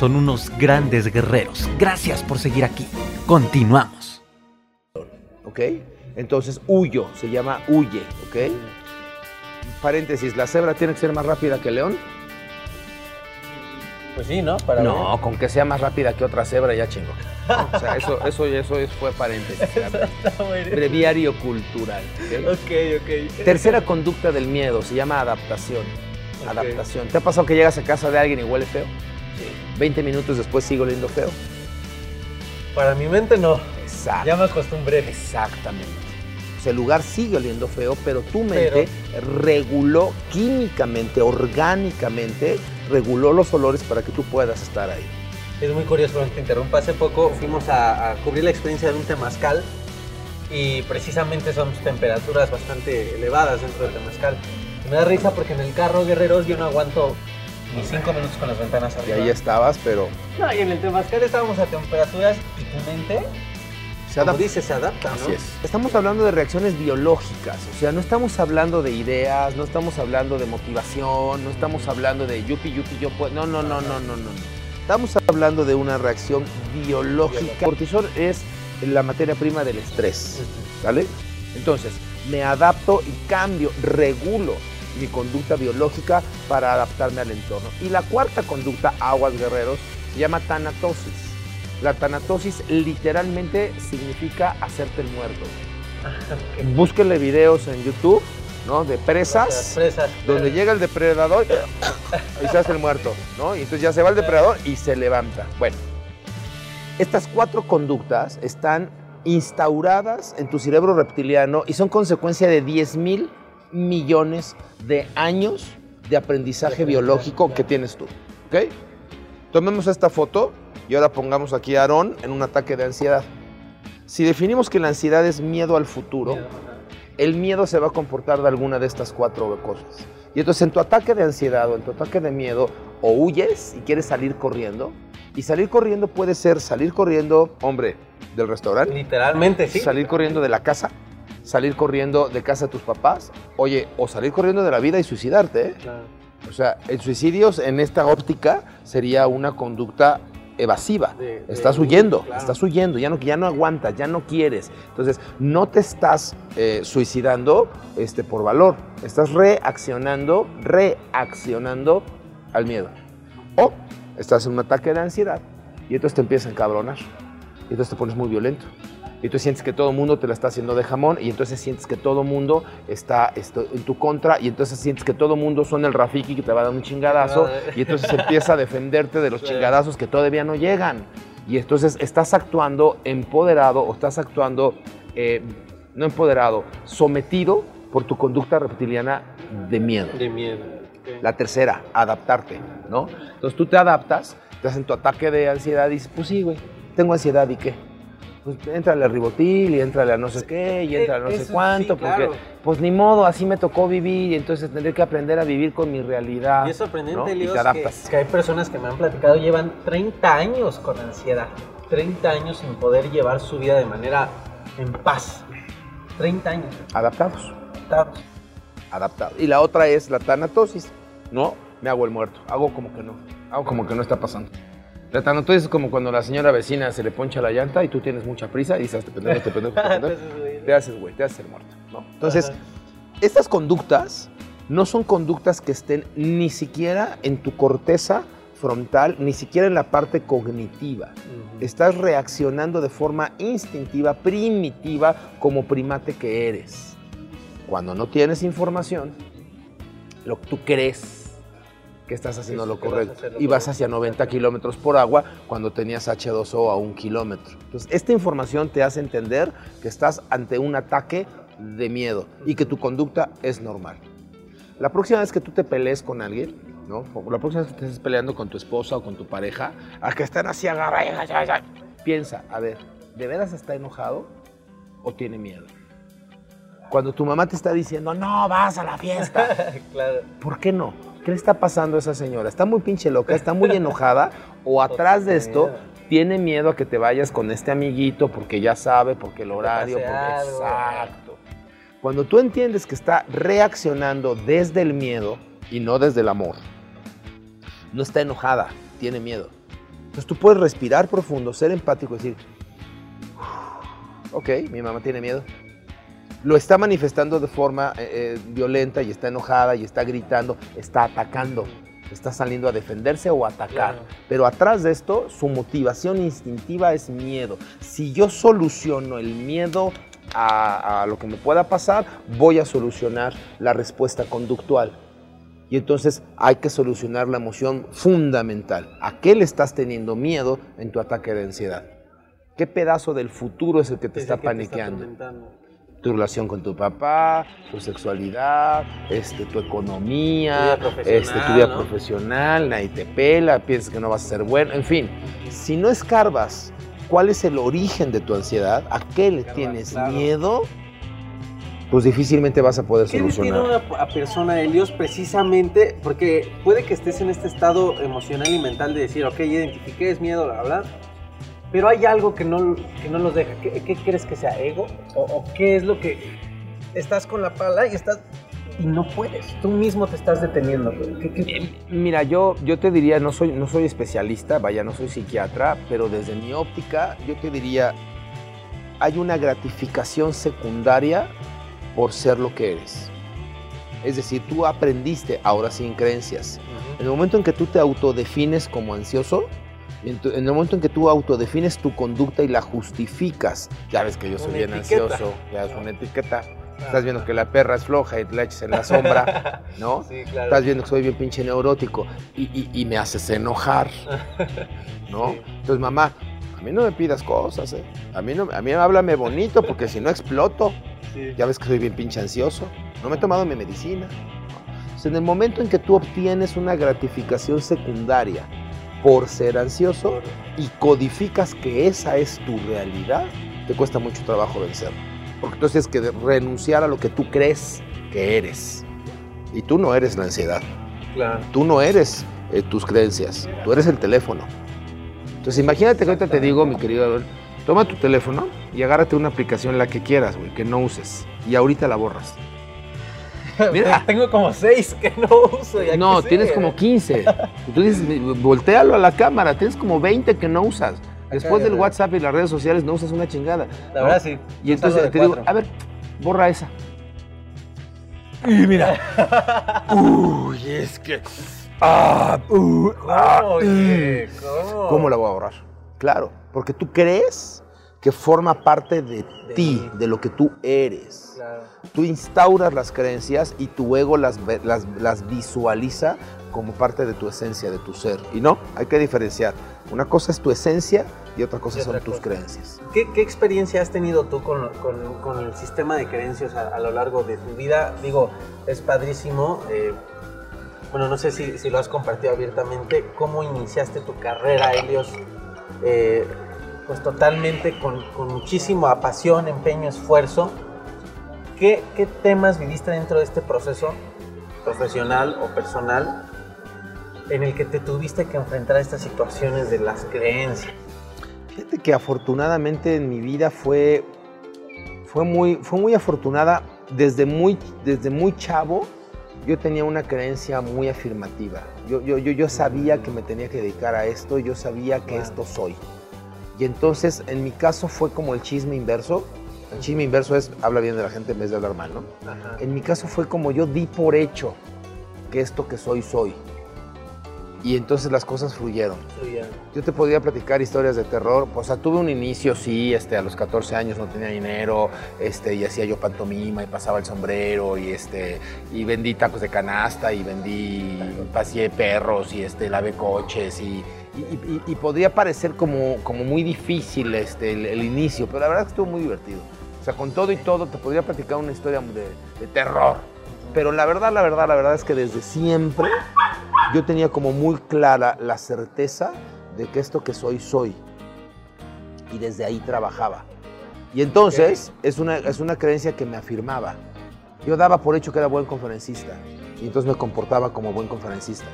son unos grandes guerreros. Gracias por seguir aquí. Continuamos. ¿Ok? Entonces, huyo, se llama huye, ¿ok? Paréntesis, ¿la cebra tiene que ser más rápida que el león? Pues sí, ¿no? Para no, con que sea más rápida que otra cebra ya chingo. O sea, eso, eso, eso es- fue paréntesis. Breviario cultural. Ok, ok. Tercera conducta del miedo, se llama adaptación. Adaptación. ¿Te ha pasado que llegas a casa de alguien y huele feo? Sí. 20 minutos después sigue oliendo feo. Para mi mente no. Exacto. Ya me acostumbré. Exactamente. O sea, el lugar sigue oliendo feo, pero tu mente reguló químicamente, orgánicamente, reguló los olores para que tú puedas estar ahí. Es muy curioso, perdón que te interrumpa. Hace poco fuimos a, a cubrir la experiencia de un temazcal y precisamente son temperaturas bastante elevadas dentro del temazcal. Y me da risa porque en el carro, guerreros, yo no aguanto ni cinco minutos con las ventanas Y arriba. ahí estabas, pero No, y en el temazcal estábamos a temperaturas y tu mente, se como adapta. dice, se adapta, ¿no? Así es. Estamos hablando de reacciones biológicas, o sea, no estamos hablando de ideas, no estamos hablando de motivación, no estamos hablando de yupi, yupi, yo puedo. No, no, no, no, no, no. Estamos hablando de una reacción biológica. El cortisol es la materia prima del estrés, ¿sale? Entonces, me adapto y cambio, regulo mi conducta biológica para adaptarme al entorno. Y la cuarta conducta, aguas guerreros, se llama tanatosis. La tanatosis literalmente significa hacerte el muerto. Búsquenle videos en YouTube, ¿no? De presas, presas. donde llega el depredador y se hace el muerto, ¿no? Y entonces ya se va el depredador y se levanta. Bueno, estas cuatro conductas están instauradas en tu cerebro reptiliano y son consecuencia de 10 mil millones de años de aprendizaje biológico que tienes tú. ¿Ok? Tomemos esta foto y ahora pongamos aquí a Aarón en un ataque de ansiedad. Si definimos que la ansiedad es miedo al futuro, el miedo se va a comportar de alguna de estas cuatro cosas. Y entonces en tu ataque de ansiedad o en tu ataque de miedo, o huyes y quieres salir corriendo, y salir corriendo puede ser salir corriendo, hombre, del restaurante, Literalmente, sí. salir corriendo de la casa, salir corriendo de casa de tus papás, oye, o salir corriendo de la vida y suicidarte, ¿eh? Claro. O sea, el suicidio en esta óptica sería una conducta evasiva. De- de estás huyendo, claro. estás huyendo, ya no, ya no aguantas, ya no quieres. Entonces, no te estás eh, suicidando este, por valor, estás reaccionando, reaccionando al miedo. O estás en un ataque de ansiedad y entonces te empiezas a encabronar. Y entonces te pones muy violento. Y tú sientes que todo el mundo te la está haciendo de jamón y entonces sientes que todo el mundo está en tu contra y entonces sientes que todo el mundo son el Rafiki que te va a dar un chingadazo y entonces empieza a defenderte de los chingadazos que todavía no llegan. Y entonces estás actuando empoderado o estás actuando, eh, no empoderado, sometido por tu conducta reptiliana de miedo. De miedo. La tercera, adaptarte, ¿no? Entonces tú te adaptas, te hacen tu ataque de ansiedad y dices, pues sí, güey, tengo ansiedad y qué. Pues entrale al ribotil y entrale a no sé qué y entra a no Eso sé sí, cuánto, claro. porque pues ni modo, así me tocó vivir y entonces tendré que aprender a vivir con mi realidad. Y es sorprendente, ¿no? Que, adaptas. que hay personas que me han platicado, llevan 30 años con ansiedad, 30 años sin poder llevar su vida de manera en paz. 30 años. Adaptados, adaptados. adaptados. Y la otra es la tanatosis, ¿no? Me hago el muerto, hago como que no, hago como que no está pasando. La tanatosis es como cuando la señora vecina se le poncha la llanta y tú tienes mucha prisa y dices, te pendejo, te pendejo, te pendejo. te haces, güey, te haces el muerto, ¿no? Entonces, Ajá. estas conductas no son conductas que estén ni siquiera en tu corteza frontal, ni siquiera en la parte cognitiva. Estás reaccionando de forma instintiva, primitiva, como primate que eres. Cuando no tienes información, lo que tú crees que estás haciendo lo vas correcto lo y vas hacia 90 kilómetros por agua cuando tenías H2O a un kilómetro. Entonces, esta información te hace entender que estás ante un ataque de miedo y que tu conducta es normal. La próxima vez que tú te pelees con alguien, ¿no? La próxima vez que te estés peleando con tu esposa o con tu pareja, a que están así ya, piensa, a ver, ¿de veras está enojado o tiene miedo? Cuando tu mamá te está diciendo, no, vas a la fiesta, claro. ¿por qué no? ¿Qué le está pasando a esa señora? ¿Está muy pinche loca? ¿Está muy enojada? ¿O atrás de esto tiene miedo a que te vayas con este amiguito porque ya sabe, porque el horario, porque exacto. Cuando tú entiendes que está reaccionando desde el miedo y no desde el amor, no está enojada, tiene miedo. Entonces tú puedes respirar profundo, ser empático y decir, ok, mi mamá tiene miedo. Lo está manifestando de forma eh, eh, violenta y está enojada y está gritando, está atacando, está saliendo a defenderse o a atacar. Claro. Pero atrás de esto, su motivación instintiva es miedo. Si yo soluciono el miedo a, a lo que me pueda pasar, voy a solucionar la respuesta conductual. Y entonces hay que solucionar la emoción fundamental. ¿A qué le estás teniendo miedo en tu ataque de ansiedad? ¿Qué pedazo del futuro es el que te Es está paniqueando? Tu relación con tu papá, tu sexualidad, este, tu economía, Tu vida profesional, este, tu vida ¿no? profesional, nadie te pela, piensas que no vas a ser bueno, en fin. Si no escarbas cuál es el origen de tu ansiedad, a qué le tienes claro. miedo, pues difícilmente vas a poder ¿Qué detiene a solucionar. una persona, Helios, precisamente? Porque puede que estés en este estado emocional y mental de decir, ok, identifiqué, es miedo, bla, bla, pero hay algo que no, que no los deja. ¿Qué, qué crees que sea? ¿Ego? ¿O, o qué es lo que estás con la pala y estás y no puedes? Tú mismo te estás deteniendo. ¿Qué- qué- Eh, Mira, yo, yo te diría, no soy, no soy especialista, vaya, no soy psiquiatra, pero desde mi óptica, yo te diría, hay una gratificación secundaria por ser lo que eres. Es decir, tú aprendiste, ahora sin creencias. En el momento en que tú te autodefines como ansioso, en, tu- en el momento en que tú autodefines tu conducta y la justificas, ya ves que yo soy Una bien etiqueta. ansioso, ya es una etiqueta. Estás viendo que la perra es floja y la echas en la sombra, ¿no? Sí, claro. Estás viendo que soy bien pinche neurótico y, y- y me haces enojar, ¿no? Sí. Entonces, mamá, a mí no me pidas cosas, ¿eh? A mí, no, a mí háblame bonito porque si no exploto. Sí. Ya ves que soy bien pinche ansioso. No me he tomado mi medicina. Entonces, en el momento en que tú obtienes una gratificación secundaria por ser ansioso y codificas que esa es tu realidad, te cuesta mucho trabajo vencer. Porque entonces tienes que renunciar a lo que tú crees que eres. Y tú no eres la ansiedad. Claro. Tú no eres eh, tus creencias. Tú eres el teléfono. Entonces imagínate que ahorita te digo, mi querido Adol, toma tu teléfono y agárrate una aplicación la que quieras, güey, que no uses. Y ahorita la borras. Mira. Tengo como seis que no uso. No, tienes como 15. Y tú dices, voltealo a la cámara, tienes como 20 que no usas. Después del WhatsApp y las redes sociales no usas una chingada. La ¿no? verdad sí. Y entonces te digo, a ver, borra esa. Y mira. Uy, es que. Ah, uh, ah, ¿Cómo? oye? ¿Cómo? ¿Cómo la voy a borrar? Claro, porque tú crees que forma parte de, De ti, mí. de lo que tú eres. Claro. Tú instauras las creencias y tu ego las, ve- las, las visualiza como parte de tu esencia, de tu ser. Y no, hay que diferenciar. Una cosa es tu esencia y otra cosa Y son tus creencias. ¿Qué, qué experiencia has tenido tú con, con- con el sistema de creencias a, a lo largo de tu vida? Digo, es padrísimo. eh, bueno, no sé si, si lo has compartido abiertamente. ¿Cómo iniciaste tu carrera, Helios? Eh, pues totalmente con, con muchísima pasión, empeño, esfuerzo. ¿Qué, ¿Qué temas viviste dentro de este proceso profesional o personal en el que te tuviste que enfrentar a estas situaciones de las creencias? Fíjate que afortunadamente en mi vida fue, fue, muy, fue muy afortunada. Desde muy, desde muy chavo yo tenía una creencia muy afirmativa. Yo, yo, yo, yo sabía que me tenía que dedicar a esto, yo sabía que esto soy. Y entonces en mi caso fue como el chisme inverso. El chisme inverso es habla bien de la gente en vez de hablar mal, ¿no? Ajá. En mi caso fue como yo di por hecho que esto que soy, soy. Y entonces las cosas fluyeron. Yo te podría platicar historias de terror. O sea, tuve un inicio, sí, este, a los 14 años no tenía dinero, este, y hacía yo pantomima y pasaba el sombrero y este, y vendí tacos de canasta y vendí, paseé perros y este, lavé coches y, y, y- y podría parecer como, como muy difícil este, el, el inicio, pero la verdad es que estuvo muy divertido. O sea, con todo y todo te podría platicar una historia de, de terror. Pero la verdad, la verdad, la verdad es que desde siempre yo tenía como muy clara la certeza de que esto que soy, soy. Y desde ahí trabajaba. Y entonces es, una, es una creencia que me afirmaba. Yo daba por hecho que era buen conferencista. Y entonces me comportaba como buen conferencista.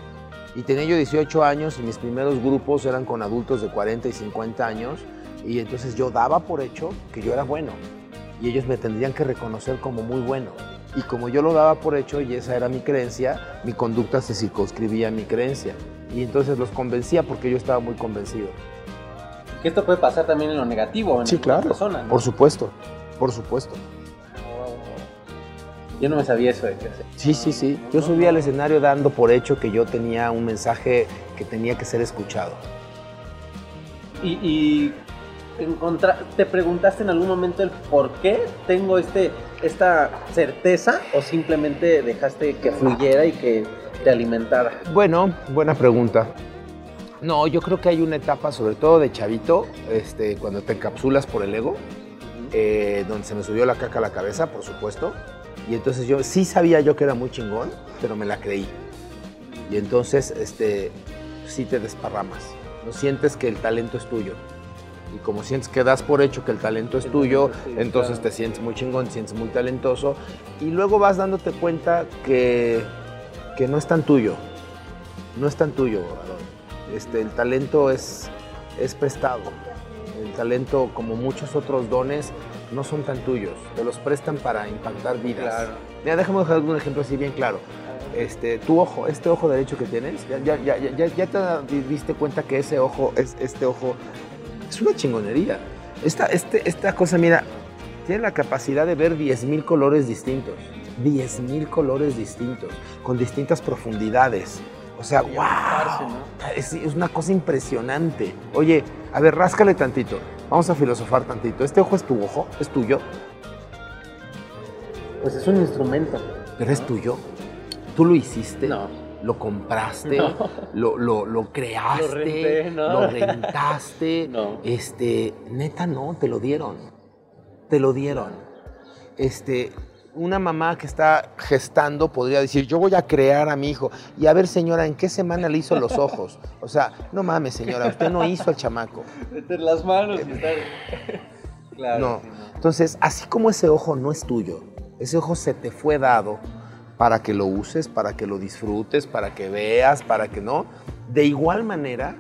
Y tenía yo 18 años y mis primeros grupos eran con adultos de 40 y 50 años. Y entonces yo daba por hecho que yo era bueno. Y ellos me tendrían que reconocer como muy bueno. Y como yo lo daba por hecho y esa era mi creencia, mi conducta se circunscribía a mi creencia. y entonces los convencía porque yo estaba muy convencido. Que esto puede pasar también en lo negativo, en Sí, la claro. persona. ¿no? Por supuesto, por supuesto. Yo no me sabía eso de que Sí, sí, sí. Yo subí al escenario dando por hecho que yo tenía un mensaje que tenía que ser escuchado. Y, te preguntaste en algún momento el por qué tengo este, esta certeza o simplemente dejaste que fluyera y que te alimentara. Bueno, buena pregunta. No, yo creo que hay una etapa, sobre todo de chavito, este, cuando te encapsulas por el ego, eh, donde se me subió la caca a la cabeza, por supuesto. Y entonces yo sí sabía yo que era muy chingón, pero me la creí. Y entonces, este, sí te desparramas. No sientes que el talento es tuyo. Y como sientes que das por hecho que el talento es El tuyo, talento entonces claro. te sientes muy chingón, te sientes muy talentoso. Y luego vas dándote cuenta que, que no es tan tuyo. No es tan tuyo. Este, el talento es, es prestado. El talento, como muchos otros dones, no son tan tuyos. Te los prestan para impactar vidas. Claro. Mira, déjame dejar un ejemplo así bien claro. Este, tu ojo, este ojo derecho que tienes, ya, ya, ya, ya, ya te di- diste cuenta que ese ojo, es, este ojo, es una chingonería. Esta, este, esta cosa, mira, tiene la capacidad de ver 10.000 colores distintos. 10.000 colores distintos, con distintas profundidades. O sea, wow. Es, es una cosa impresionante. Oye, a ver, ráscale tantito. Vamos a filosofar tantito. ¿Este ojo es tu ojo? ¿Es tuyo? Pues es un instrumento. ¿Pero es tuyo? ¿Tú lo hiciste? No. ¿Lo compraste? No. ¿Lo, lo, lo creaste? Lo renté, ¿no? ¿Lo rentaste? No. Este, neta, no, te lo dieron. Te lo dieron. Este, una mamá que está gestando podría decir, yo voy a crear a mi hijo. Y a ver, señora, ¿en qué semana le hizo los ojos? O sea, no mames, señora, usted no hizo al chamaco. Meter las manos y estar. claro. No. sí, Entonces, así como ese ojo no es tuyo, ese ojo se te fue dado para que lo uses, para que lo disfrutes, para que veas, para que no. De igual manera,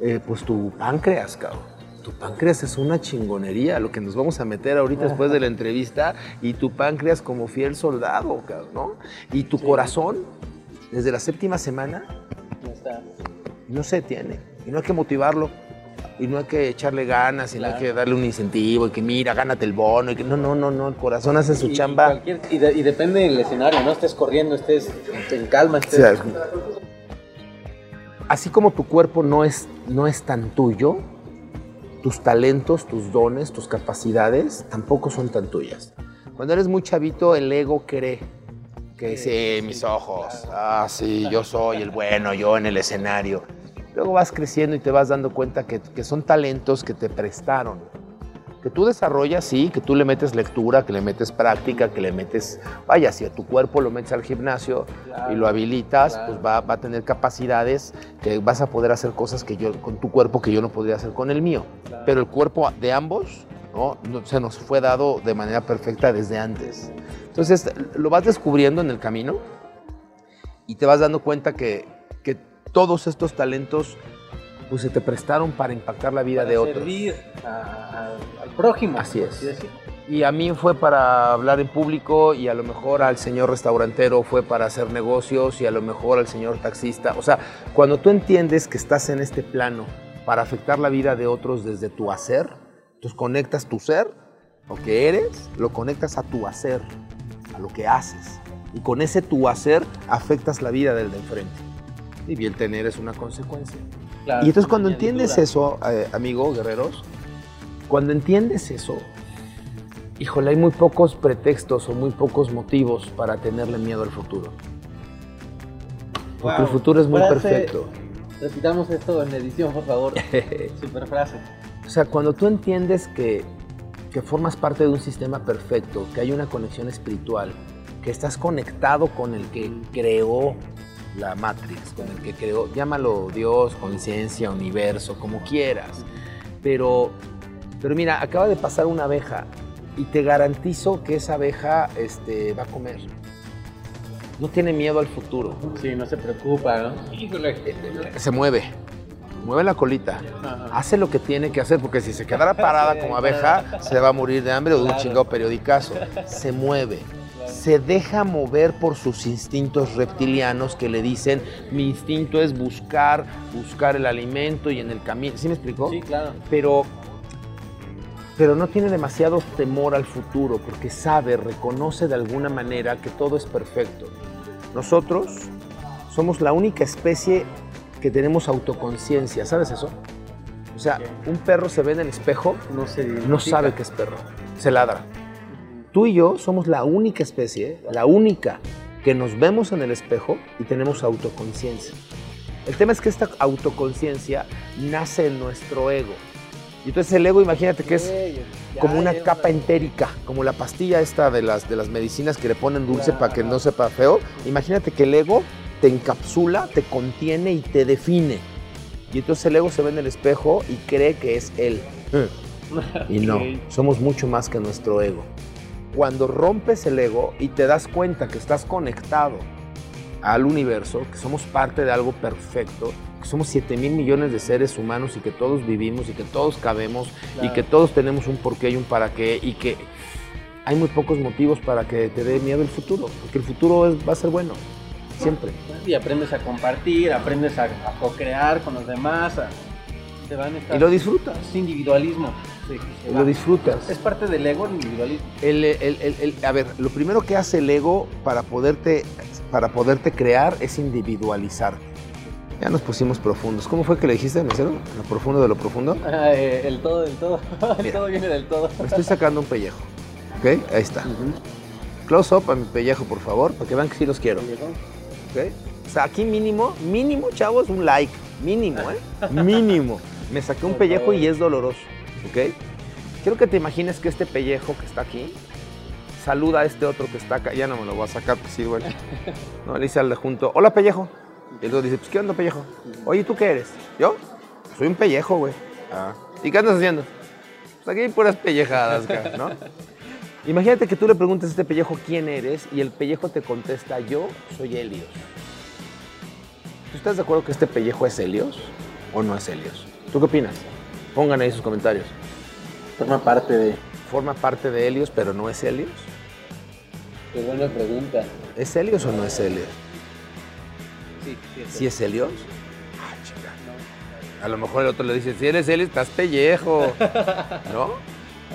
eh, pues tu páncreas, cabrón. Tu páncreas es una chingonería, lo que nos vamos a meter ahorita después de la entrevista, y tu páncreas como fiel soldado, ¿no? Y tu corazón, desde la séptima semana, Ya está. no se tiene. Y no hay que motivarlo. Y no hay que echarle ganas, y no hay que darle un incentivo, y que mira, gánate el bono. Y que, no, no, no, no, el corazón hace su Y- chamba. Y, de- y depende del escenario, ¿no? Estés corriendo, estés en calma, estés. sea, así como tu cuerpo no es, no es tan tuyo, tus talentos, tus dones, tus capacidades tampoco son tan tuyas. Cuando eres muy chavito, el ego cree que sí, mis ojos, ah, sí, yo soy el bueno, yo en el escenario. Luego vas creciendo y te vas dando cuenta que, que son talentos que te prestaron, que tú desarrollas, sí, que tú le metes lectura, que le metes práctica, que le metes, vaya, si a tu cuerpo lo metes al gimnasio y lo habilitas, claro. pues va, va a tener capacidades que vas a poder hacer cosas que yo con tu cuerpo que yo no podría hacer con el mío. Claro. Pero el cuerpo de ambos ¿no? No- se nos fue dado de manera perfecta desde antes. Entonces lo vas descubriendo en el camino y te vas dando cuenta que, que todos estos talentos pues se te prestaron para impactar la vida para de otros. servir a- a- al prójimo. Así es. Y a mí fue para hablar en público y a lo mejor al señor restaurantero fue para hacer negocios y a lo mejor al señor taxista. O sea, cuando tú entiendes que estás en este plano para afectar la vida de otros desde tu hacer, tú conectas tu ser, lo que eres, lo conectas a tu hacer, a lo que haces. Y con ese tu hacer afectas la vida del de enfrente. Y el tener es una consecuencia. Claro, Y entonces cuando entiendes eso, eh, amigo, guerreros, cuando entiendes eso, híjole, hay muy pocos pretextos o muy pocos motivos para tenerle miedo al futuro. Porque el futuro es muy Frase- perfecto. Repitamos esto en edición, por favor. Super frase. O sea, cuando tú entiendes que, que formas parte de un sistema perfecto, que hay una conexión espiritual, que estás conectado con el que creó la Matrix, con el que creó, llámalo Dios, conciencia, universo, como quieras. Pero, pero mira, acaba de pasar una abeja y te garantizo que esa abeja este, va a comer. No tiene miedo al futuro. Sí, no se preocupa, ¿no? Híjole. Se mueve, mueve la colita. Ajá. hace lo que tiene que hacer, porque si se quedara parada como abeja, se va a morir de hambre o de un chingado periodicazo. Se mueve, se deja mover por sus instintos reptilianos que le dicen, mi instinto es buscar, buscar el alimento y en el camino. ¿Sí me explicó? Sí, claro. Pero, pero no tiene demasiado temor al futuro porque sabe, reconoce de alguna manera que todo es perfecto. Nosotros somos la única especie que tenemos autoconciencia, ¿sabes eso? O sea, un perro se ve en el espejo, No no sabe que es perro, se ladra. Tú y yo somos la única especie, la única que nos vemos en el espejo y tenemos autoconciencia. El tema es que esta autoconciencia nace en nuestro ego. Y entonces el ego, imagínate que es como una capa entérica, como la pastilla esta de las, de las medicinas que le ponen dulce para que no sepa feo. Imagínate que el ego te encapsula, te contiene y te define. Y entonces el ego se ve en el espejo y cree que es él. Y no, somos mucho más que nuestro ego. Cuando rompes el ego y te das cuenta que estás conectado al universo, que somos parte de algo perfecto, que somos 7 mil millones de seres humanos y que todos vivimos y que todos cabemos y Claro. que todos tenemos un porqué y un para qué y que hay muy pocos motivos para que te dé miedo el futuro, porque el futuro es- va a ser bueno, siempre. Y aprendes a compartir, aprendes a, a co-crear con los demás. a- te van estas- Y lo disfrutas, Es individualismo. Lo disfrutas. Es parte del ego el individualismo. El, el- el- el- a ver, lo primero que hace el ego para poderte, para poderte crear es individualizarte. Ya nos pusimos profundos. ¿Cómo fue que le dijiste, mesero? ¿Lo profundo de lo profundo? Ah, eh, el todo del todo. el Mira. todo viene del todo. Me estoy sacando un pellejo. ¿Ok? Ahí está. Close up a mi pellejo, por favor, para que vean que sí los quiero. ¿Ok? O sea, aquí mínimo, mínimo, chavos, un like. Mínimo, ¿eh? Mínimo. Me saqué un pellejo y es doloroso. ¿Ok? Quiero que te imagines que este pellejo que está aquí saluda a este otro que está acá. Ya no me lo voy a sacar, pues sí, duele. No, le dice al de junto, hola pellejo. Y el otro dice, pues, ¿qué onda pellejo? Oye, ¿tú qué eres? ¿Yo? Soy un pellejo, güey. Ah. ¿Y qué andas haciendo? Pues aquí hay puras pellejadas, cara, ¿no? Imagínate que tú le preguntas a este pellejo quién eres y el pellejo te contesta, yo soy Helios. ¿Tú estás de acuerdo que este pellejo es Helios o no es Helios? ¿Tú qué opinas? Pongan ahí sus comentarios. Forma parte de. ¿Forma parte de Helios pero no es Helios? Qué buena pregunta. ¿Es Helios o no es Helios? Sí, sí. ¿Sí es Helios? Ah, chica. A lo mejor el otro le dice, si eres Helios, estás pellejo. ¿No?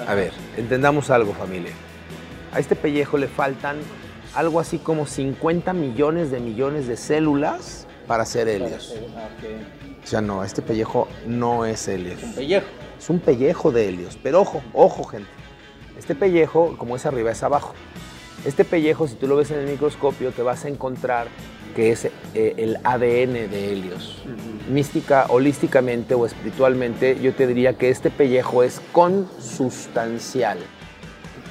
A ver, entendamos algo, familia. A este pellejo le faltan algo así como 50 millones de millones de células para ser Helios. Ah, ok. O sea, no, este pellejo no es Helios. Un pellejo. Es un pellejo de Helios. Pero ojo, ojo, gente. Este pellejo, como es arriba, es abajo. Este pellejo, si tú lo ves en el microscopio, te vas a encontrar que es eh, el ADN de Helios. Mística, holísticamente o espiritualmente, yo te diría que este pellejo es consustancial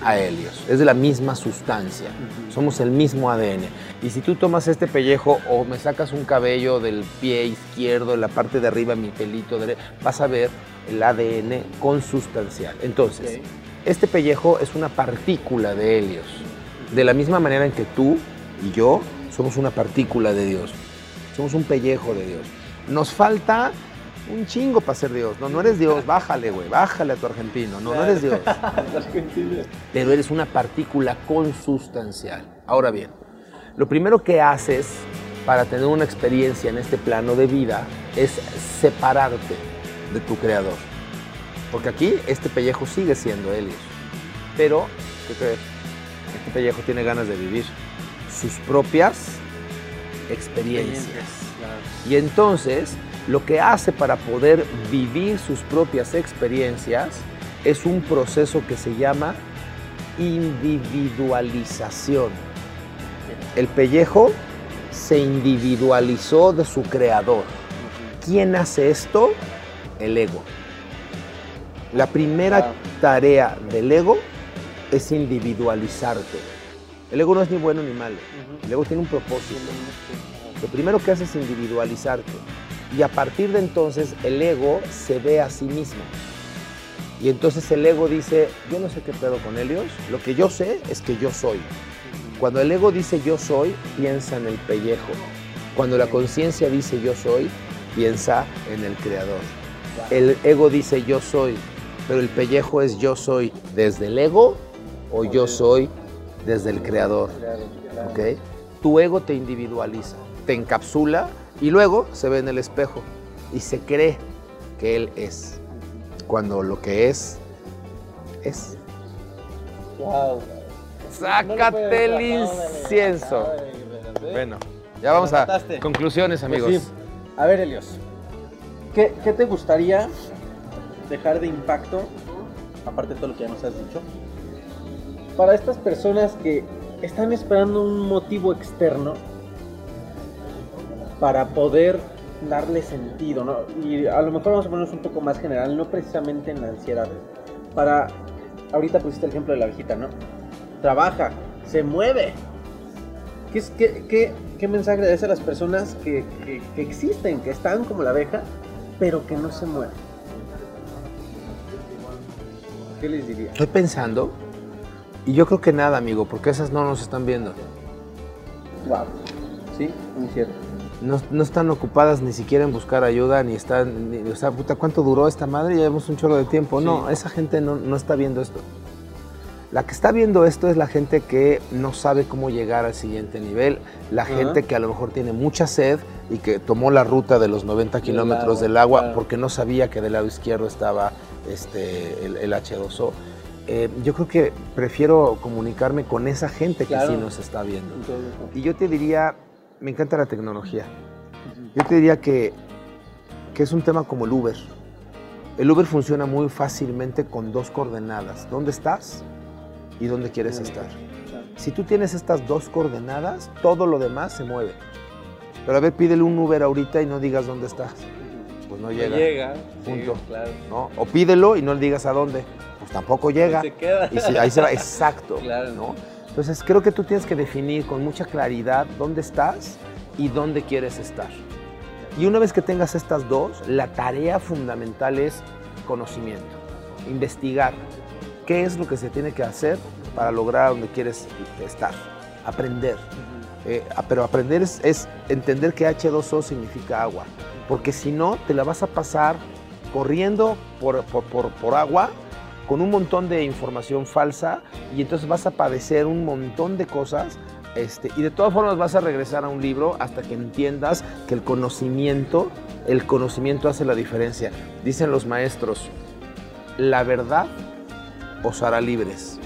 a Helios. Es de la misma sustancia. Somos el mismo ADN. Y si tú tomas este pellejo o me sacas un cabello del pie izquierdo, en la parte de arriba, mi pelito, vas a ver el ADN consustancial. Entonces, Ok. este pellejo es una partícula de Helios. De la misma manera en que tú y yo somos una partícula de Dios. Somos un pellejo de Dios. Nos falta un chingo para ser Dios. No, no eres Dios. Bájale, güey. Bájale a tu argentino. No, no eres Dios. Pero eres una partícula consustancial. Ahora bien, lo primero que haces para tener una experiencia en este plano de vida es separarte de tu creador. Porque aquí este pellejo sigue siendo Helios. Pero, ¿qué crees? Este pellejo tiene ganas de vivir sus propias experiencias. Claro. Y entonces, lo que hace para poder vivir sus propias experiencias es un proceso que se llama individualización. El pellejo se individualizó de su creador. ¿Quién hace esto? El ego. La primera Wow. tarea del ego es individualizarte. El ego no es ni bueno ni malo. El ego tiene un propósito. Lo primero que hace es individualizarte. Y a partir de entonces el ego se ve a sí mismo. Y entonces el ego dice, yo no sé qué pedo con Helios, lo que yo sé es que yo soy. Cuando el ego dice yo soy, piensa en el pellejo. Cuando la conciencia dice yo soy, piensa en el creador. El ego dice yo soy, pero el pellejo es yo soy desde el ego o yo soy desde el creador. Tu ego te individualiza, te encapsula y luego se ve en el espejo y se cree que él es. Cuando lo que es, es. Wow. Sácate el incienso. Bueno, ya vamos a conclusiones, amigos. Pues sí. A ver, Elios, ¿qué, qué te gustaría dejar de impacto, aparte de todo lo que ya nos has dicho, para estas personas que están esperando un motivo externo para poder darle sentido, ¿no? Y a lo mejor vamos a ponernos un poco más general, no precisamente en la ansiedad. Para, ahorita pusiste el ejemplo de la viejita, ¿no? Trabaja, se mueve. ¿Qué, qué, qué- qué mensaje le das a las personas que, que- que existen, que están como la abeja, pero que no se mueven? ¿Qué les diría? Estoy pensando y yo creo que nada, amigo, porque esas no nos están viendo. Wow. Sí, muy cierto. No, no están ocupadas ni siquiera en buscar ayuda, ni están, ni- o sea, puta, ¿cuánto duró esta madre? Llevamos un chorro de tiempo. No, esa gente no, no está viendo esto. La que está viendo esto es la gente que no sabe cómo llegar al siguiente nivel, la gente que a lo mejor tiene mucha sed y que tomó la ruta de los 90 Del kilómetros agua, del agua claro. porque no sabía que del lado izquierdo estaba este, el, el H2O. Eh, yo creo que prefiero comunicarme con esa gente que sí nos está viendo. Y yo te diría, me encanta la tecnología. Yo te diría que, que es un tema como el Uber. El Uber funciona muy fácilmente con dos coordenadas. ¿Dónde estás y dónde quieres estar? Si tú tienes estas dos coordenadas, todo lo demás se mueve. Pero a ver, pídele un Uber ahorita y no digas dónde estás. Pues no llega. llega. Punto. Sí, claro. ¿no? O pídelo y no le digas a dónde. Pues tampoco llega. Se queda. Y si- ahí se va, exacto. Claro. ¿no? Entonces creo que tú tienes que definir con mucha claridad dónde estás y dónde quieres estar. Y una vez que tengas estas dos, la tarea fundamental es conocimiento, investigar qué es lo que se tiene que hacer para lograr donde quieres estar, aprender. Eh, ah, pero aprender es, es entender que H2O significa agua, porque si no, te la vas a pasar corriendo por, por- por- por agua con un montón de información falsa y entonces vas a padecer un montón de cosas este, y de todas formas vas a regresar a un libro hasta que entiendas que el conocimiento, el conocimiento hace la diferencia. Dicen los maestros, la verdad os hará libres.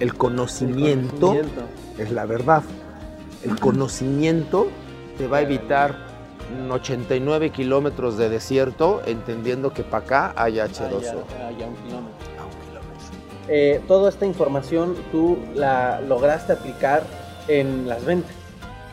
El conocimiento, Conocimiento. es la verdad. El conocimiento te va a evitar 89 kilómetros de desierto entendiendo que para acá hay H2O. Ah, ya, ah, ya un kilómetro. A un kilómetro. Eh, toda esta información tú la lograste aplicar en las ventas.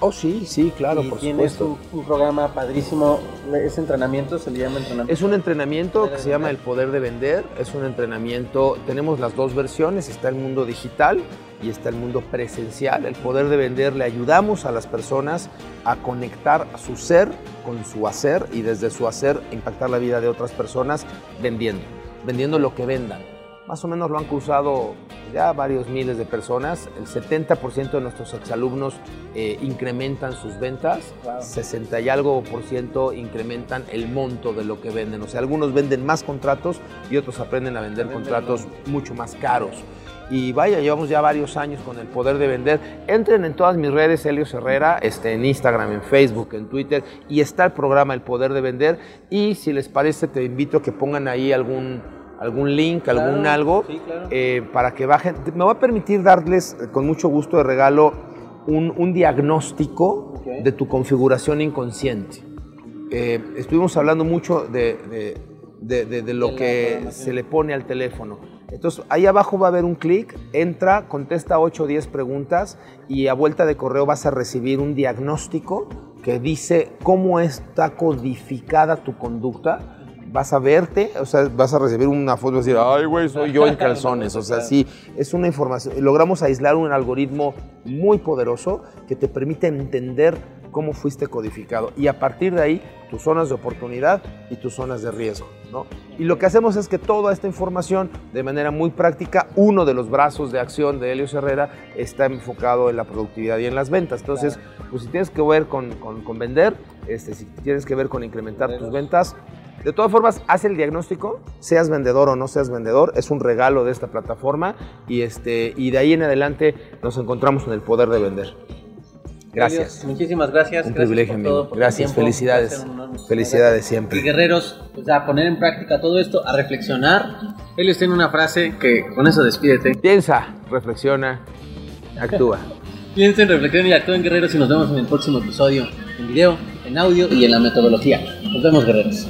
Oh, sí, sí, claro, y por tienes supuesto. un, un programa padrísimo. Ese entrenamiento se le llama entrenamiento. Es un entrenamiento que se llama. El Poder de Vender. Es un entrenamiento, tenemos las dos versiones, está el mundo digital y está el mundo presencial. El Poder de Vender le ayudamos a las personas a conectar su ser con su hacer y desde su hacer impactar la vida de otras personas vendiendo, vendiendo lo que vendan. Más o menos lo han cruzado ya varios miles de personas. El 70% de nuestros exalumnos eh, incrementan sus ventas, Wow. 60 y algo por ciento incrementan el monto de lo que venden. O sea, algunos venden más contratos y otros aprenden a vender Venden contratos más. mucho más caros. Y vaya, llevamos ya varios años con el poder de vender. Entren en todas mis redes, Helios Herrera, este, en Instagram, en Facebook, en Twitter, y está el programa El Poder de Vender. Y si les parece, te invito a que pongan ahí algún, algún link, algún algo, sí, claro. eh, para que bajen. Me va a permitir darles eh, con mucho gusto de regalo un, un diagnóstico de tu configuración inconsciente. Eh, estuvimos hablando mucho de, de- de- de- lo que se le pone al teléfono. Entonces, ahí abajo va a haber un clic, entra, contesta 8 o 10 preguntas y a vuelta de correo vas a recibir un diagnóstico que dice cómo está codificada tu conducta. Vas a verte, o sea, vas a recibir una foto y decir, ay, güey, soy yo en calzones. O sea, sí, es una información. Logramos aislar un algoritmo muy poderoso que te permite entender cómo fuiste codificado. Y a partir de ahí, tus zonas de oportunidad y tus zonas de riesgo. ¿no? Y lo que hacemos es que toda esta información, de manera muy práctica, uno de los brazos de acción de Helios Herrera está enfocado en la productividad y en las ventas. Entonces, pues si tienes que ver con, con- con vender, este, si tienes que ver con incrementar tus ventas, De todas formas, haz el diagnóstico, seas vendedor o no seas vendedor, es un regalo de esta plataforma y, este, y de ahí en adelante nos encontramos en el poder de vender. Gracias. Muchísimas gracias. Un gracias privilegio, por todo, por Gracias, felicidades. Honor. Felicidades Y siempre. guerreros, pues, a poner en práctica todo esto, a reflexionar. Elios tiene una frase que con eso despídete. Piensa, reflexiona, actúa. Piensen, reflexionen y actúen guerreros y nos vemos en el próximo episodio, en video, en audio y en la metodología. Nos vemos guerreros.